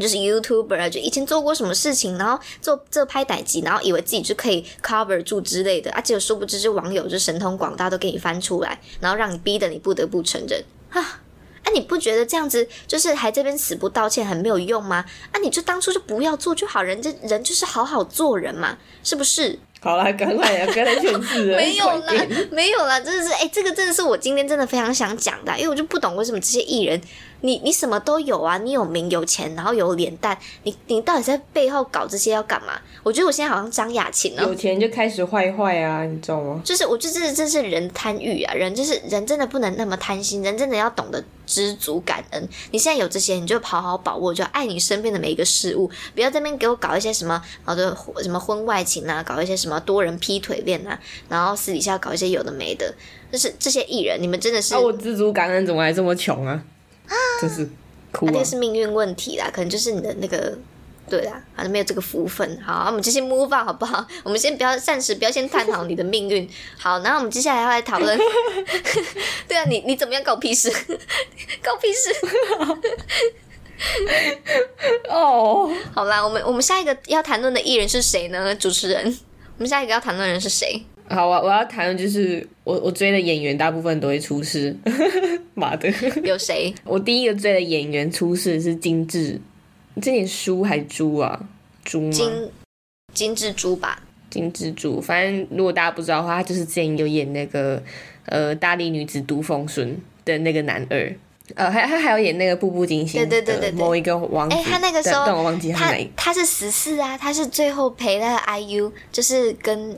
就是 YouTuber 啊，就以前做过什么事情，然后做这拍歹机，然后以为自己就可以 cover 住之类的，啊，结果殊不知，就网友就神通广大，都给你翻出来，然后让你逼得你不得不承认啊！啊，你不觉得这样子就是还这边死不道歉很没有用吗？啊，你就当初就不要做就好，人这人就是好好做人嘛，是不是？好啦，赶快呀，不要再劝世了。没有啦，没有啦，真的是，哎，这个真的是我今天真的非常想讲的，因为我就不懂为什么这些艺人。你你什么都有啊，你有名有钱，然后有脸蛋，你你到底在背后搞这些要干嘛？我觉得我现在好像张雅琴了，有钱就开始坏坏啊，你知道吗？就是我觉得这这是人贪欲啊，人就是人真的不能那么贪心，人真的要懂得知足感恩。你现在有这些，你就好好把握，就爱你身边的每一个事物，不要在那边给我搞一些什么好的什么婚外情啊，搞一些什么多人劈腿恋啊，然后私底下搞一些有的没的。就是这些艺人，你们真的是……啊，我知足感恩，怎么还这么穷啊？真是哭啊！那个是命运问题啦，可能就是你的那个。对啦，好像没有这个福分。好，我们继续 move on 好不好？我们先不要暂时不要先探讨你的命运。好，然后我们接下来要来讨论。对啊，你你怎么样？搞屁事！搞屁事！哦，好啦，我们我们下一个要谈论的艺人是谁呢？主持人，我们下一个要谈论的人是谁？好，我我要谈的就是我我追的演员大部分都会出事。妈的，有谁？我第一个追的演员出事是金智。这点书还猪啊？猪金金蜘蛛吧？金蜘蛛，反正如果大家不知道的话，他就是之前有演那个呃《大力女子都奉顺》的那个男二，呃，还他还有演那个《步步惊心》对对对对某一个王子。哎，他那个时候，但我忘记他哪。他是十四啊，他是最后陪那个 IU，就是跟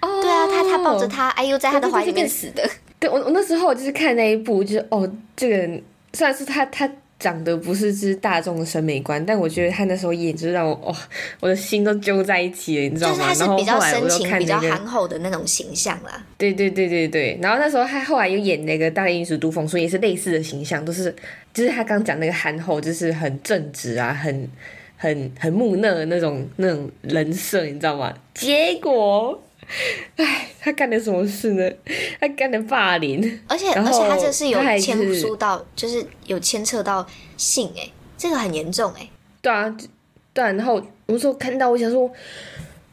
哦，他他抱着他哎呦在他的怀里面死的。对我我那时候就是看那一部，就是哦，这个人虽然是他他。长得不是是大众的审美观，但我觉得他那时候演就是让我哇，我的心都揪在一起了，你知道吗？然后后来我又看那个憨厚的那种形象啦。对对对对对，然后那时候他后来又演那个《大力女子都风说也是类似的形象，都是就是他刚讲那个憨厚，就是很正直啊，很很很木讷的那种那种人设，你知道吗？结果。唉，他干了什么事呢？他干了霸凌，而且而且他这是有牵涉到，就是有牵扯到性，哎，这个很严重，哎。对啊，对啊。然后我说看到，我想说，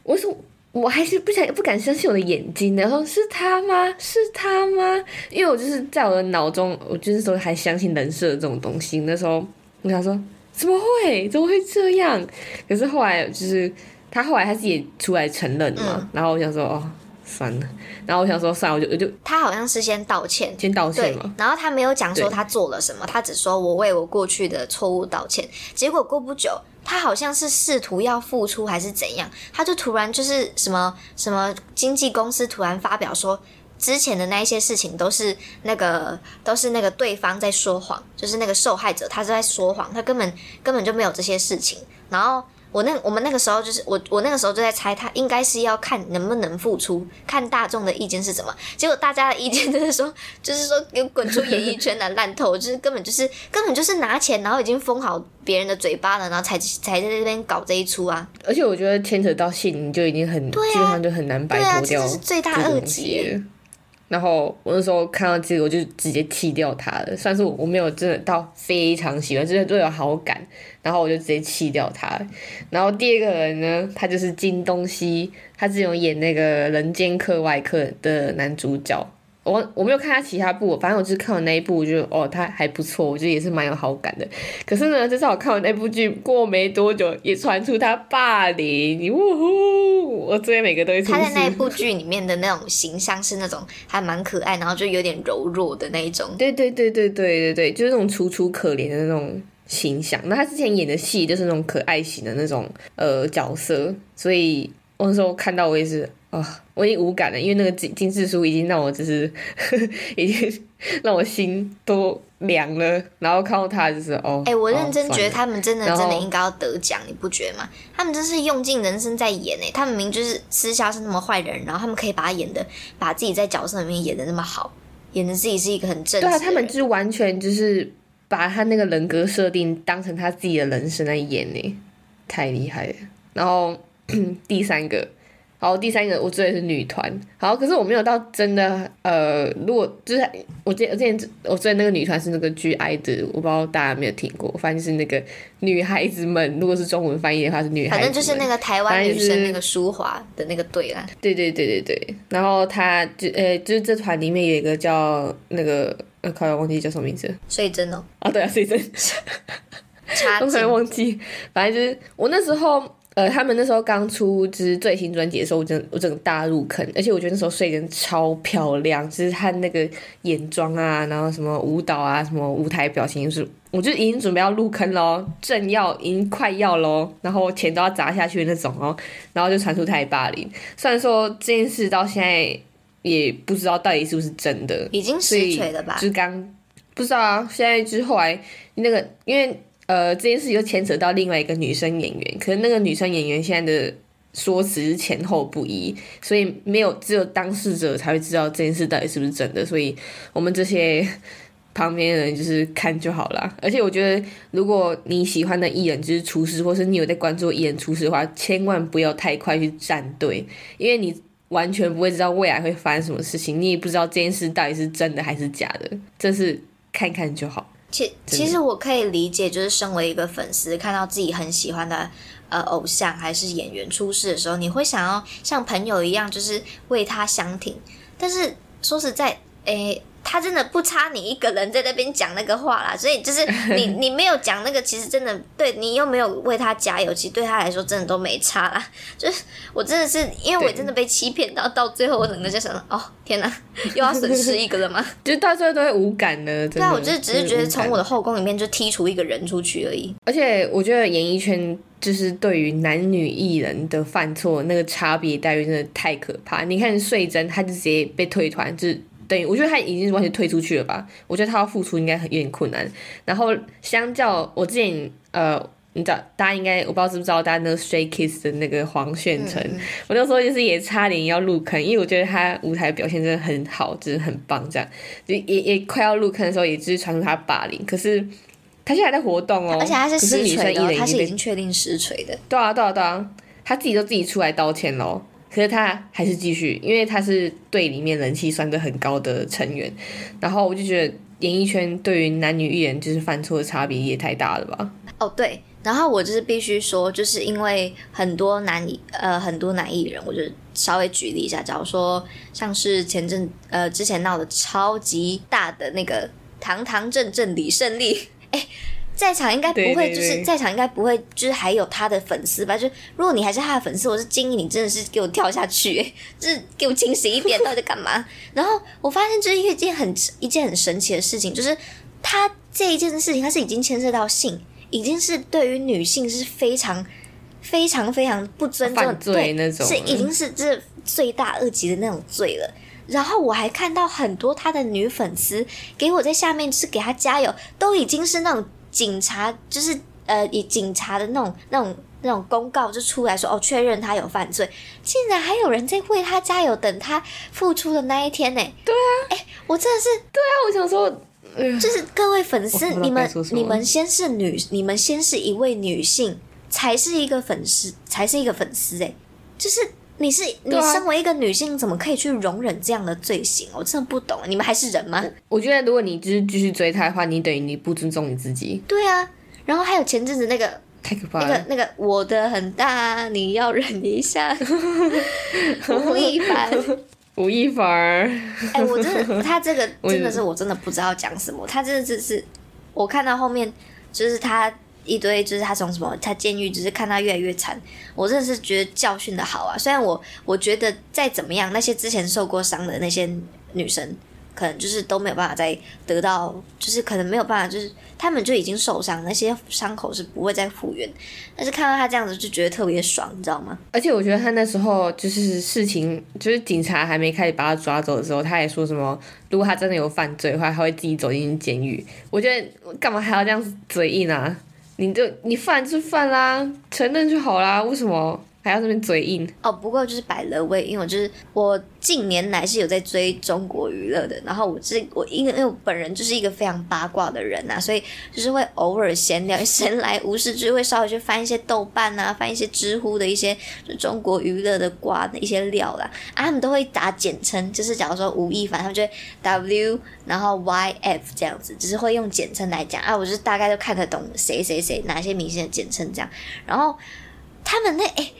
我说我还是不想不敢相信我的眼睛。然后是他吗？是他吗？因为我就是在我的脑中，我就是说还相信人设这种东西。那时候我想说，怎么会？怎么会这样？可是后来就是。他后来他自己出来承认嘛，然后我想说哦，算了，然后我想说算了，我就我就他好像是先道歉，先道歉嘛，然后他没有讲说他做了什么，他只说我为我过去的错误道歉。结果过不久，他好像是试图要付出还是怎样，他就突然就是什么什么经纪公司突然发表说，之前的那一些事情都是那个都是那个对方在说谎，就是那个受害者他是在说谎，他根本根本就没有这些事情，然后。我那我们那个时候就是我我那个时候就在猜他应该是要看能不能付出，看大众的意见是什么。结果大家的意见就是说，就是说给滚出演艺圈的烂透，就是根本就是根本就是拿钱，然后已经封好别人的嘴巴了，然后才才在这边搞这一出啊。而且我觉得牵扯到性，你就已经很基本上就很难摆脱掉，这是最大恶极。然后我那时候看到这个，我就直接弃掉他了。算是我没有真的到非常喜欢，就是都有好感。然后我就直接弃掉他。然后第二个人呢，他就是金东西，他之前有演那个《人间课外课》的男主角。我我没有看他其他部，反正我就是看完那一部，我觉得哦，他还不错，我觉得也是蛮有好感的。可是呢，就是我看完那部剧过没多久，也传出他霸凌，呜呼！我这边每个都会。他在那部剧里面的那种形象是那种还蛮可爱，然后就有点柔弱的那一种。对对对对对对对，就是那种楚楚可怜的那种。形象，那他之前演的戏就是那种可爱型的那种呃角色，所以我那时候看到我也是啊，我已经无感了，因为那个金金智书已经让我就是 已经让我心都凉了，然后看到他就是哦，哎，我认真觉得他们真的真的应该要得奖，你不觉得吗？他们真是用尽人生在演哎，他们明就是私下是那么坏人，然后他们可以把他演的把自己在角色里面演的那么好，演的自己是一个很正对啊，他们就是完全就是。把他那个人格设定当成他自己的人生来演呢，太厉害了。然后 第三个，好，第三个我追的是女团，好，可是我没有到真的，呃，如果就是我之我之前我追的那个女团是那个 G I 的，我不知道大家有没有听过，反正就是那个女孩子们，如果是中文翻译的话是女孩，反正就是那个台湾女生那个舒华的那个队啦。对对对对对，然后她就呃，就是这团里面有一个叫那个。呃，快要忘记叫什么名字，睡真哦。啊，对啊，睡真。我快忘记，反正就是我那时候，呃，他们那时候刚出就是最新专辑的时候，我真我整个大入坑，而且我觉得那时候睡真超漂亮，就是她那个眼妆啊，然后什么舞蹈啊，什么舞台表情，就是我就已经准备要入坑喽，正要已经快要喽，然后钱都要砸下去那种哦，然后就传出太霸凌。虽然说这件事到现在。也不知道到底是不是真的，已经实锤了吧？就刚不知道啊，现在之后来那个，因为呃这件事又牵扯到另外一个女生演员，可是那个女生演员现在的说辞前后不一，所以没有只有当事者才会知道这件事到底是不是真的，所以我们这些旁边人就是看就好了。而且我觉得，如果你喜欢的艺人就是厨师，或是你有在关注艺人厨师的话，千万不要太快去站队，因为你完全不会知道未来会发生什么事情，你也不知道这件事到底是真的还是假的，这是看看就好。其其实我可以理解，就是身为一个粉丝，看到自己很喜欢的呃偶像还是演员出事的时候，你会想要像朋友一样，就是为他相挺。但是说实在，诶。他真的不差你一个人在那边讲那个话啦，所以就是你 你没有讲那个，其实真的对你又没有为他加油，其实对他来说真的都没差啦。就是我真的是因为我真的被欺骗到，到最后我整个就想，哦天哪，又要损失一个了吗？就到最后都会无感的。对啊，我就是只是觉得从我的后宫里面就剔除一个人出去而已。而且我觉得演艺圈就是对于男女艺人的犯错那个差别待遇真的太可怕。你看穗珍，他就直接被退团，就是。等于我觉得他已经完全退出去了吧？我觉得他要复出应该很有点困难。然后相较我之前呃，你知道大家应该我不知道知不知道大家那个 Stray Kids 的那个黄炫成，我那时候就是也差点要入坑，因为我觉得他舞台表现真的很好，就是很棒这样。就也也快要入坑的时候，也就是传出他霸凌，可是他现在还在活动哦，而且他是实锤的，他是已经确定实锤的。对啊对啊对啊，他自己都自己出来道歉喽。可是他还是继续，因为他是队里面人气算得很高的成员，然后我就觉得演艺圈对于男女艺人就是犯错的差别也太大了吧？哦，对，然后我就是必须说，就是因为很多男艺呃很多男艺人，我就稍微举例一下，假如说像是前阵呃之前闹的超级大的那个堂堂正正李胜利，哎。在场应该不会，就是在场应该不会，就是还有他的粉丝吧？就如果你还是他的粉丝，我是建议你真的是给我跳下去，就是给我清醒一点，到底在干嘛？然后我发现这是一件很一件很神奇的事情，就是他这一件事情，他是已经牵涉到性，已经是对于女性是非常非常非常不尊重，对那种，是已经是这罪大恶极的那种罪了。然后我还看到很多他的女粉丝给我在下面是给他加油，都已经是那种。警察就是呃，以警察的那种、那种、那种公告就出来说哦，确认他有犯罪，竟然还有人在为他加油，等他复出的那一天呢？对啊，哎，我真的是对啊，我想说，就是各位粉丝，你们你们先是女，你们先是一位女性，才是一个粉丝，才是一个粉丝，哎，就是。你是你身为一个女性，怎么可以去容忍这样的罪行？我真的不懂，你们还是人吗？我觉得如果你就是继续追他的话，你等于你不尊重你自己。对啊，然后还有前阵子那个太可怕了，那个那个我的很大，你要忍一下。吴亦凡，吴亦凡，哎，我真的，他这个 真的是我真的不知道讲什么，他真的只是我看到后面就是他。一堆就是他从什么，他监狱只是看他越来越惨，我真的是觉得教训的好啊。虽然我我觉得再怎么样，那些之前受过伤的那些女生，可能就是都没有办法再得到，就是可能没有办法，就是他们就已经受伤，那些伤口是不会再复原。但是看到他这样子，就觉得特别爽，你知道吗？而且我觉得他那时候就是事情，就是警察还没开始把他抓走的时候，他也说什么，如果他真的有犯罪的话，他会自己走进监狱。我觉得干嘛还要这样嘴硬啊？你就你犯就犯啦，承认就好啦，为什么？还要这边嘴硬哦，不过就是摆了位，因为我就是我近年来是有在追中国娱乐的，然后我是我因为因为我本人就是一个非常八卦的人呐，所以就是会偶尔闲聊，闲来无事就会稍微去翻一些豆瓣啊，翻一些知乎的一些中国娱乐的瓜的一些料啦，啊，他们都会打简称，就是假如说吴亦凡，他们就 W 然后 YF 这样子，只是会用简称来讲啊，我就大概都看得懂谁谁谁哪些明星的简称这样，然后他们那哎。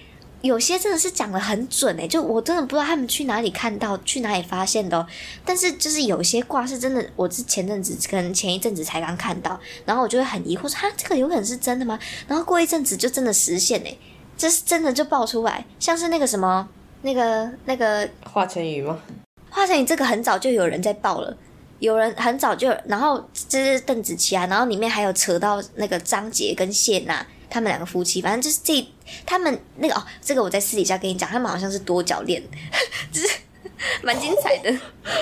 有些真的是讲的很准诶，就我真的不知道他们去哪里看到，去哪里发现的。但是就是有些卦是真的，我是前阵子可能前一阵子才刚看到，然后我就会很疑惑说，哈，这个有可能是真的吗？然后过一阵子就真的实现诶，这是真的就爆出来，像是那个什么那个那个华晨宇吗？华晨宇这个很早就有人在爆了，有人很早就，然后这是邓紫棋啊，然后里面还有扯到那个张杰跟谢娜。他们两个夫妻，反正就是这，他们那个哦，这个我在私底下跟你讲，他们好像是多角恋，就是蛮精彩的。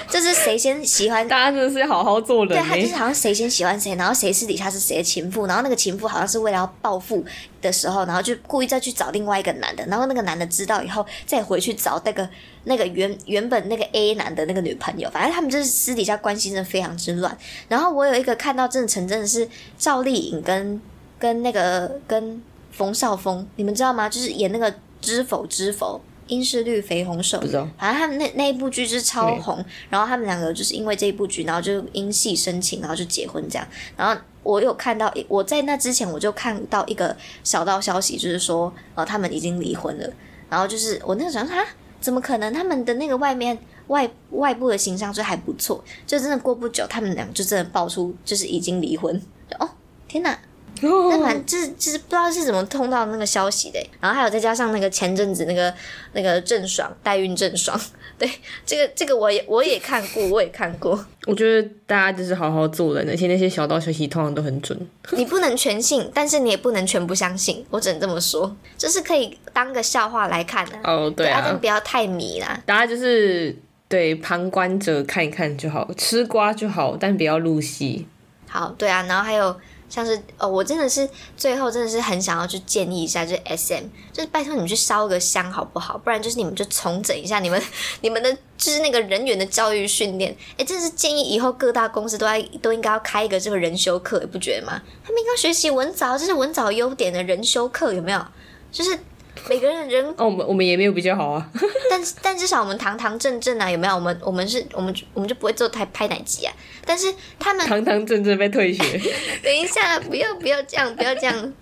就是谁先喜欢，大家真的是要好好做人。对他就是好像谁先喜欢谁，然后谁私底下是谁的情妇，然后那个情妇好像是为了要报复的时候，然后就故意再去找另外一个男的，然后那个男的知道以后再回去找那个那个原原本那个 A 男的那个女朋友，反正他们就是私底下关系真的非常之乱。然后我有一个看到真的成真的是赵丽颖跟跟那个跟冯绍峰，你们知道吗？就是演那个知否知否。英是绿肥红瘦，不知道。反正他们那那一部剧就是超红，然后他们两个就是因为这一部剧，然后就因戏生情，然后就结婚这样。然后我有看到，我在那之前我就看到一个小道消息，就是说呃他们已经离婚了。然后就是我那个时候啊，怎么可能？他们的那个外面外外部的形象就还不错，就真的过不久，他们俩就真的爆出就是已经离婚。哦，天哪！那反正就是就是不知道是怎么通到那个消息的，然后还有再加上那个前阵子那个那个郑爽代孕郑爽，对这个这个我也我也看过，我也看过。我觉得大家就是好好做人，而且那些小道消息通常都很准。你不能全信，但是你也不能全不相信，我只能这么说，就是可以当个笑话来看的。哦，对啊，但不要太迷啦。大家就是对旁观者看一看就好，吃瓜就好，但不要入戏。好，对啊，然后还有。像是哦，我真的是最后真的是很想要去建议一下，就是 S M，就是拜托你们去烧个香好不好？不然就是你们就重整一下你们你们的就是那个人员的教育训练。哎，真的是建议以后各大公司都要都应该要开一个这个人修课，你不觉得吗？他们应该学习文藻，这是文藻优点的人修课有没有？就是。每个人人哦，我们我们也没有比较好啊，但但至少我们堂堂正正啊，有没有？我们我们是我们我们就不会做太拍奶机啊。但是他们堂堂正正被退学。等一下，不要不要这样，不要这样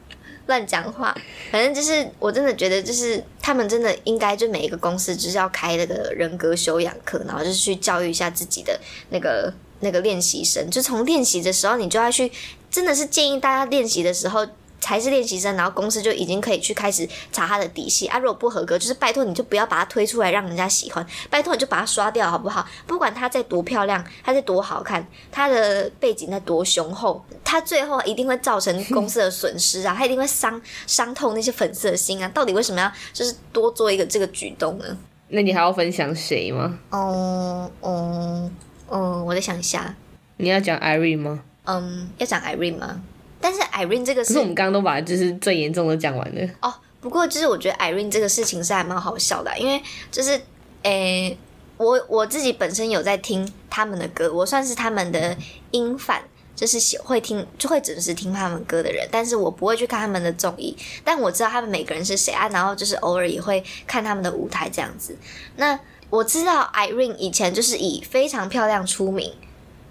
乱讲话。反正就是我真的觉得，就是他们真的应该就每一个公司就是要开那个人格修养课，然后就是去教育一下自己的那个那个练习生。就从练习的时候，你就要去，真的是建议大家练习的时候。才是练习生，然后公司就已经可以去开始查他的底细啊。如果不合格，就是拜托你就不要把他推出来让人家喜欢，拜托你就把他刷掉好不好？不管他在多漂亮，他在多好看，他的背景在多雄厚，他最后一定会造成公司的损失啊！他一定会伤伤透那些粉丝的心啊！到底为什么要就是多做一个这个举动呢？那你还要分享谁吗？哦哦哦，我再想一下。你要讲 Irene 吗？嗯，要讲 Irene 吗？但是 Irene 这个是，我们刚刚都把就是最严重的讲完了。哦，不过就是我觉得 Irene 这个事情是还蛮好笑的，因为就是诶，我我自己本身有在听他们的歌，我算是他们的音范，就是喜会听就会准时听他们歌的人，但是我不会去看他们的综艺，但我知道他们每个人是谁啊，然后就是偶尔也会看他们的舞台这样子。那我知道 Irene 以前就是以非常漂亮出名，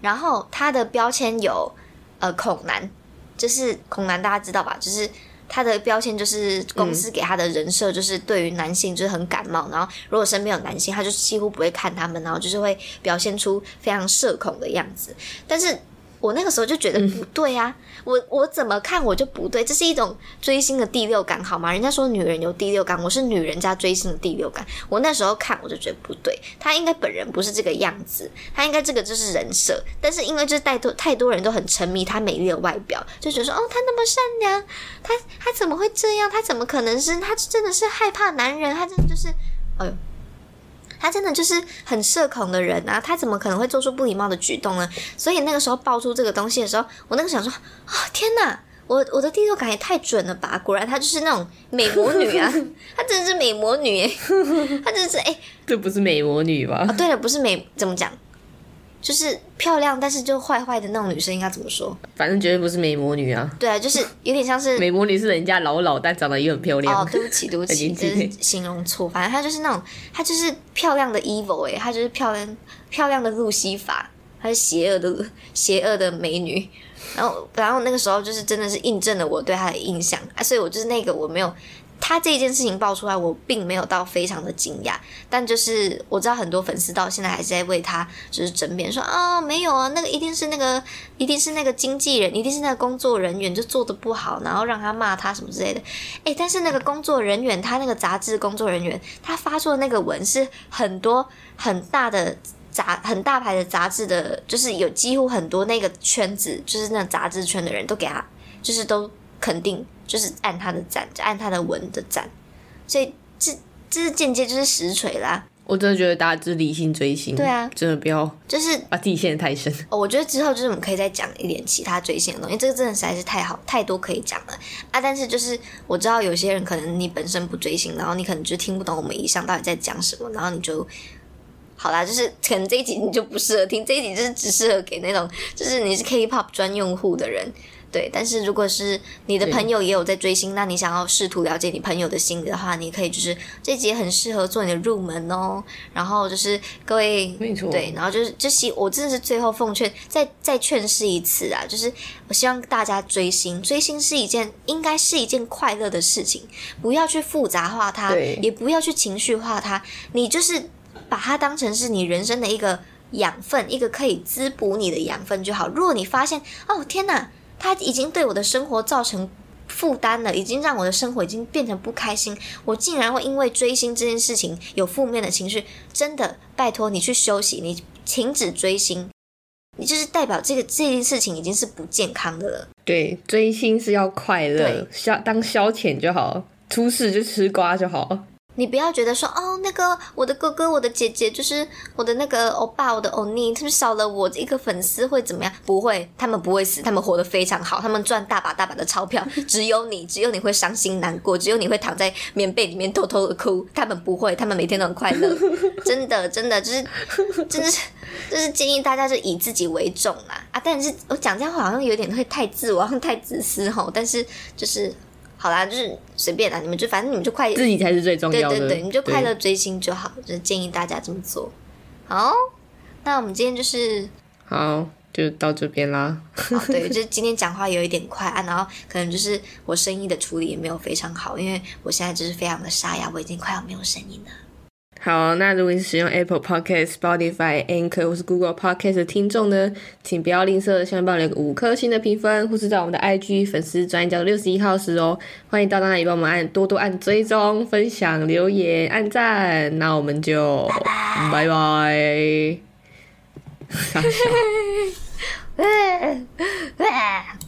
然后她的标签有呃恐男。就是恐男，大家知道吧？就是他的标签，就是公司给他的人设，就是对于男性就是很感冒。然后如果身边有男性，他就几乎不会看他们，然后就是会表现出非常社恐的样子。但是。我那个时候就觉得不对啊，我我怎么看我就不对，这是一种追星的第六感好吗？人家说女人有第六感，我是女人加追星的第六感。我那时候看我就觉得不对，他应该本人不是这个样子，他应该这个就是人设。但是因为就是太多太多人都很沉迷他美丽的外表，就觉得说哦，他那么善良，他他怎么会这样？他怎么可能是他真的是害怕男人？他真的就是，哎呦。他真的就是很社恐的人啊，他怎么可能会做出不礼貌的举动呢？所以那个时候爆出这个东西的时候，我那个想说啊，天哪，我我的第六感也太准了吧！果然她就是那种美魔女啊，她真的是美魔女，她真的是哎，这不是美魔女吧？啊，对了，不是美，怎么讲？就是漂亮，但是就坏坏的那种女生应该怎么说？反正绝对不是美魔女啊！对啊，就是有点像是 美魔女是人家老老但长得也很漂亮。哦，对不起，对不起，就是形容错。反正她就是那种，她就是漂亮的 evil 哎，她就是漂亮漂亮的路西法，她是邪恶的邪恶的美女。然后，然后那个时候就是真的是印证了我对她的印象啊，所以我就是那个我没有。他这件事情爆出来，我并没有到非常的惊讶，但就是我知道很多粉丝到现在还是在为他就是争辩，说啊没有啊，那个一定是那个一定是那个经纪人，一定是那个工作人员就做的不好，然后让他骂他什么之类的。诶，但是那个工作人员，他那个杂志工作人员，他发出的那个文是很多很大的杂很大牌的杂志的，就是有几乎很多那个圈子，就是那杂志圈的人都给他，就是都。肯定就是按他的赞，就按他的文的赞，所以这这是间接就是实锤啦。我真的觉得大家就是理性追星，对啊，真的不要就是把自己陷得太深。哦，我觉得之后就是我们可以再讲一点其他追星的东西，这个真的实在是太好太多可以讲了啊！但是就是我知道有些人可能你本身不追星，然后你可能就听不懂我们以上到底在讲什么，然后你就好啦，就是可能这一集你就不适合听，这一集就是只适合给那种就是你是 K-pop 专用户的人。对，但是如果是你的朋友也有在追星，那你想要试图了解你朋友的心的话，你可以就是这集很适合做你的入门哦。然后就是各位，没错，对，然后就是就希我真的是最后奉劝，再再劝示一次啊，就是我希望大家追星，追星是一件应该是一件快乐的事情，不要去复杂化它，也不要去情绪化它，你就是把它当成是你人生的一个养分，一个可以滋补你的养分就好。如果你发现哦天哪！他已经对我的生活造成负担了，已经让我的生活已经变成不开心。我竟然会因为追星这件事情有负面的情绪，真的拜托你去休息，你停止追星，你就是代表这个这件事情已经是不健康的了。对，追星是要快乐，消当消遣就好，出事就吃瓜就好。你不要觉得说哦，那个我的哥哥、我的姐姐，就是我的那个欧巴、我的欧尼，他们少了我一个粉丝会怎么样？不会，他们不会死，他们活得非常好，他们赚大把大把的钞票。只有你，只有你会伤心难过，只有你会躺在棉被里面偷偷的哭。他们不会，他们每天都很快乐。真的，真的，就是，真的是，就是建议大家就以自己为重啦啊！但是我讲这样话好像有点会太自我，太自私吼。但是就是。好啦，就是随便啦，你们就反正你们就快自己才是最重要的，对对对，你就快乐追星就好，就建议大家这么做。好，那我们今天就是好，就到这边啦。对，就今天讲话有一点快啊，然后可能就是我声音的处理也没有非常好，因为我现在就是非常的沙哑，我已经快要没有声音了。好，那如果你是使用 Apple Podcast、Spotify、Anchor 或是 Google Podcast 的听众呢，请不要吝啬，下面帮我留个五颗星的评分，或是在我们的 IG 粉丝专叫六十一号时哦，欢迎到那里帮我们按多多按追踪、分享、留言、按赞，那我们就拜拜。